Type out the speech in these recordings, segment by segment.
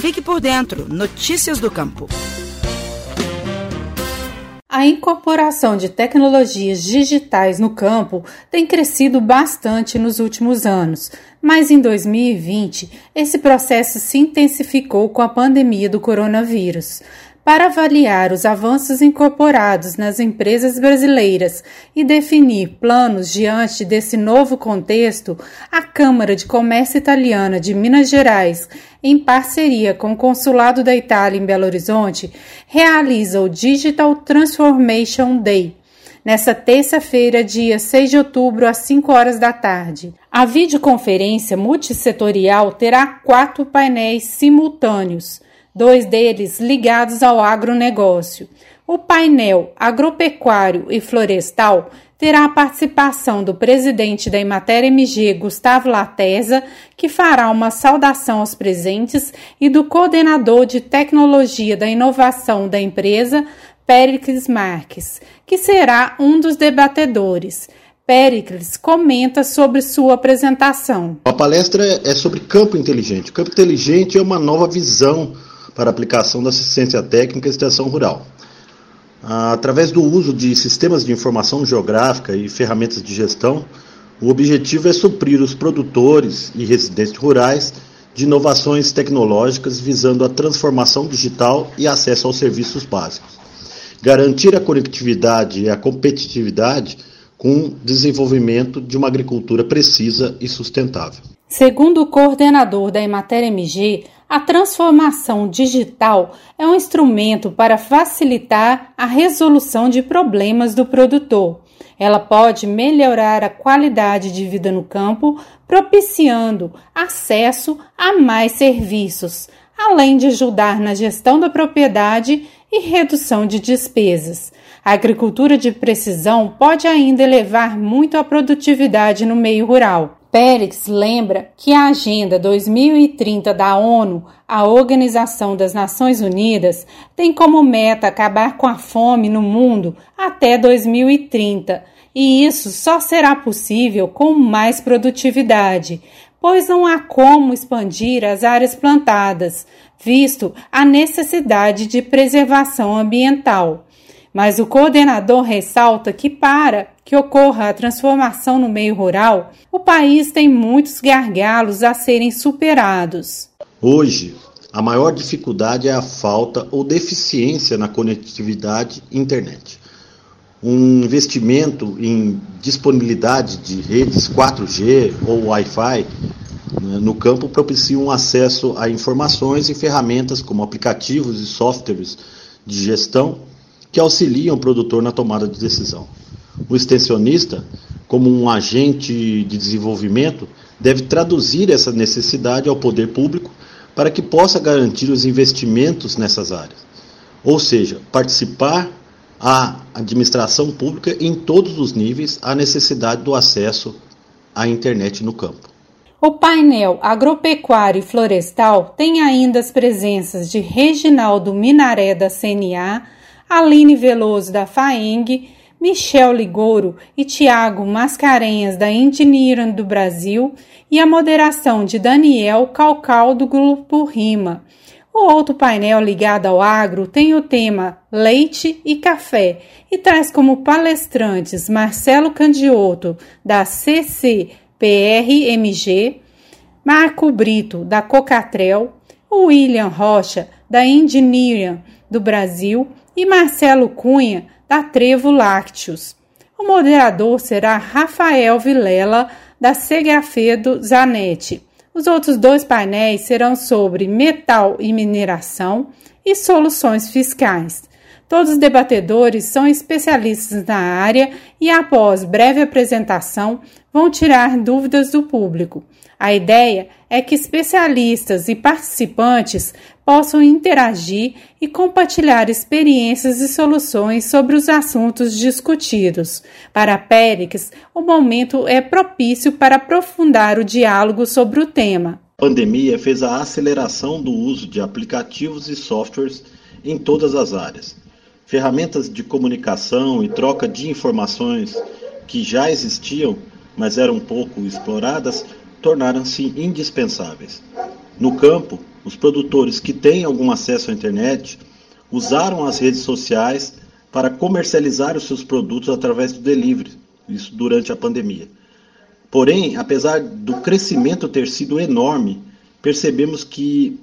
Fique por dentro. Notícias do Campo. A incorporação de tecnologias digitais no campo tem crescido bastante nos últimos anos, mas em 2020 esse processo se intensificou com a pandemia do coronavírus para avaliar os avanços incorporados nas empresas brasileiras e definir planos diante desse novo contexto, a Câmara de Comércio Italiana de Minas Gerais, em parceria com o Consulado da Itália em Belo Horizonte, realiza o Digital Transformation Day. Nessa terça-feira, dia 6 de outubro, às 5 horas da tarde. A videoconferência multissetorial terá quatro painéis simultâneos dois deles ligados ao agronegócio. O painel agropecuário e florestal terá a participação do presidente da Emater MG, Gustavo Latesa, que fará uma saudação aos presentes, e do coordenador de tecnologia da inovação da empresa, Péricles Marques, que será um dos debatedores. Péricles comenta sobre sua apresentação. A palestra é sobre campo inteligente. Campo inteligente é uma nova visão para aplicação da assistência técnica e extensão rural. Através do uso de sistemas de informação geográfica e ferramentas de gestão, o objetivo é suprir os produtores e residentes rurais de inovações tecnológicas visando a transformação digital e acesso aos serviços básicos. Garantir a conectividade e a competitividade com o desenvolvimento de uma agricultura precisa e sustentável. Segundo o coordenador da Emater MG, a transformação digital é um instrumento para facilitar a resolução de problemas do produtor. Ela pode melhorar a qualidade de vida no campo, propiciando acesso a mais serviços, além de ajudar na gestão da propriedade e redução de despesas. A agricultura de precisão pode ainda elevar muito a produtividade no meio rural. Pérez lembra que a Agenda 2030 da ONU, a Organização das Nações Unidas, tem como meta acabar com a fome no mundo até 2030, e isso só será possível com mais produtividade, pois não há como expandir as áreas plantadas, visto a necessidade de preservação ambiental. Mas o coordenador ressalta que, para que ocorra a transformação no meio rural, o país tem muitos gargalos a serem superados. Hoje, a maior dificuldade é a falta ou deficiência na conectividade internet. Um investimento em disponibilidade de redes 4G ou Wi-Fi no campo propicia acesso a informações ferramentas como aplicativos softwares de gestão que auxiliam o produtor na tomada de decisão. O extensionista, como agente de desenvolvimento, deve traduzir essa necessidade ao poder público para que possa garantir os investimentos nessas áreas. Ou seja, participar a administração pública em todos os níveis a necessidade do acesso à internet no campo. O painel agropecuário e florestal tem ainda as presenças de Reginaldo Minaré da CNA, Aline Veloso da FAENG, Michel Ligouro e Tiago Mascarenhas da Engineering do Brasil e a moderação de Daniel Calcal do Grupo Rima. O outro painel ligado ao agro tem o tema Leite e Café e traz como palestrantes Marcelo Candioto, da CCPRMG, Marco Brito, da Cocatrel, William Rocha, da Engineering do Brasil e Marcelo Cunha, da Trevo Lácteos. O moderador será Rafael Vilela, da Segafedo Zanetti. Os outros dois painéis serão sobre metal e mineração e soluções fiscais. Todos os debatedores são especialistas na área e, após breve apresentação, vão tirar dúvidas do público. A ideia é que especialistas e participantes possam interagir e compartilhar experiências e soluções sobre os assuntos discutidos. Para Périx, o momento é propício para aprofundar o diálogo sobre o tema. A pandemia fez a aceleração do uso de aplicativos e softwares em todas as áreas. Ferramentas de comunicação e troca de informações que já existiam, mas eram pouco exploradas, tornaram-se indispensáveis. No campo, os produtores que têm algum acesso à internet usaram as redes sociais para comercializar os seus produtos através do delivery, isso durante a pandemia. Porém, apesar do crescimento ter sido enorme, percebemos que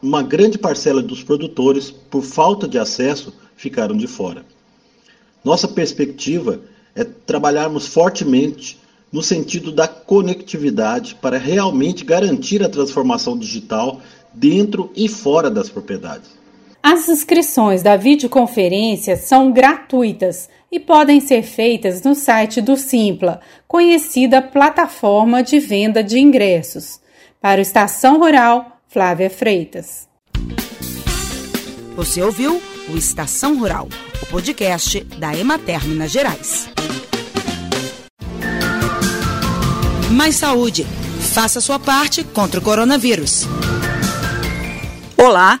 uma grande parcela dos produtores, por falta de acesso, ficaram de fora. Nossa perspectiva é trabalharmos fortemente no sentido da conectividade para realmente garantir a transformação digital dentro e fora das propriedades. As inscrições da videoconferência são gratuitas e podem ser feitas no site do Simpla, conhecida plataforma de venda de ingressos. Para o Estação Rural, Flávia Freitas. Você ouviu o Estação Rural, o podcast da Emater Minas Gerais. Mais saúde. Faça sua parte contra o coronavírus. Olá.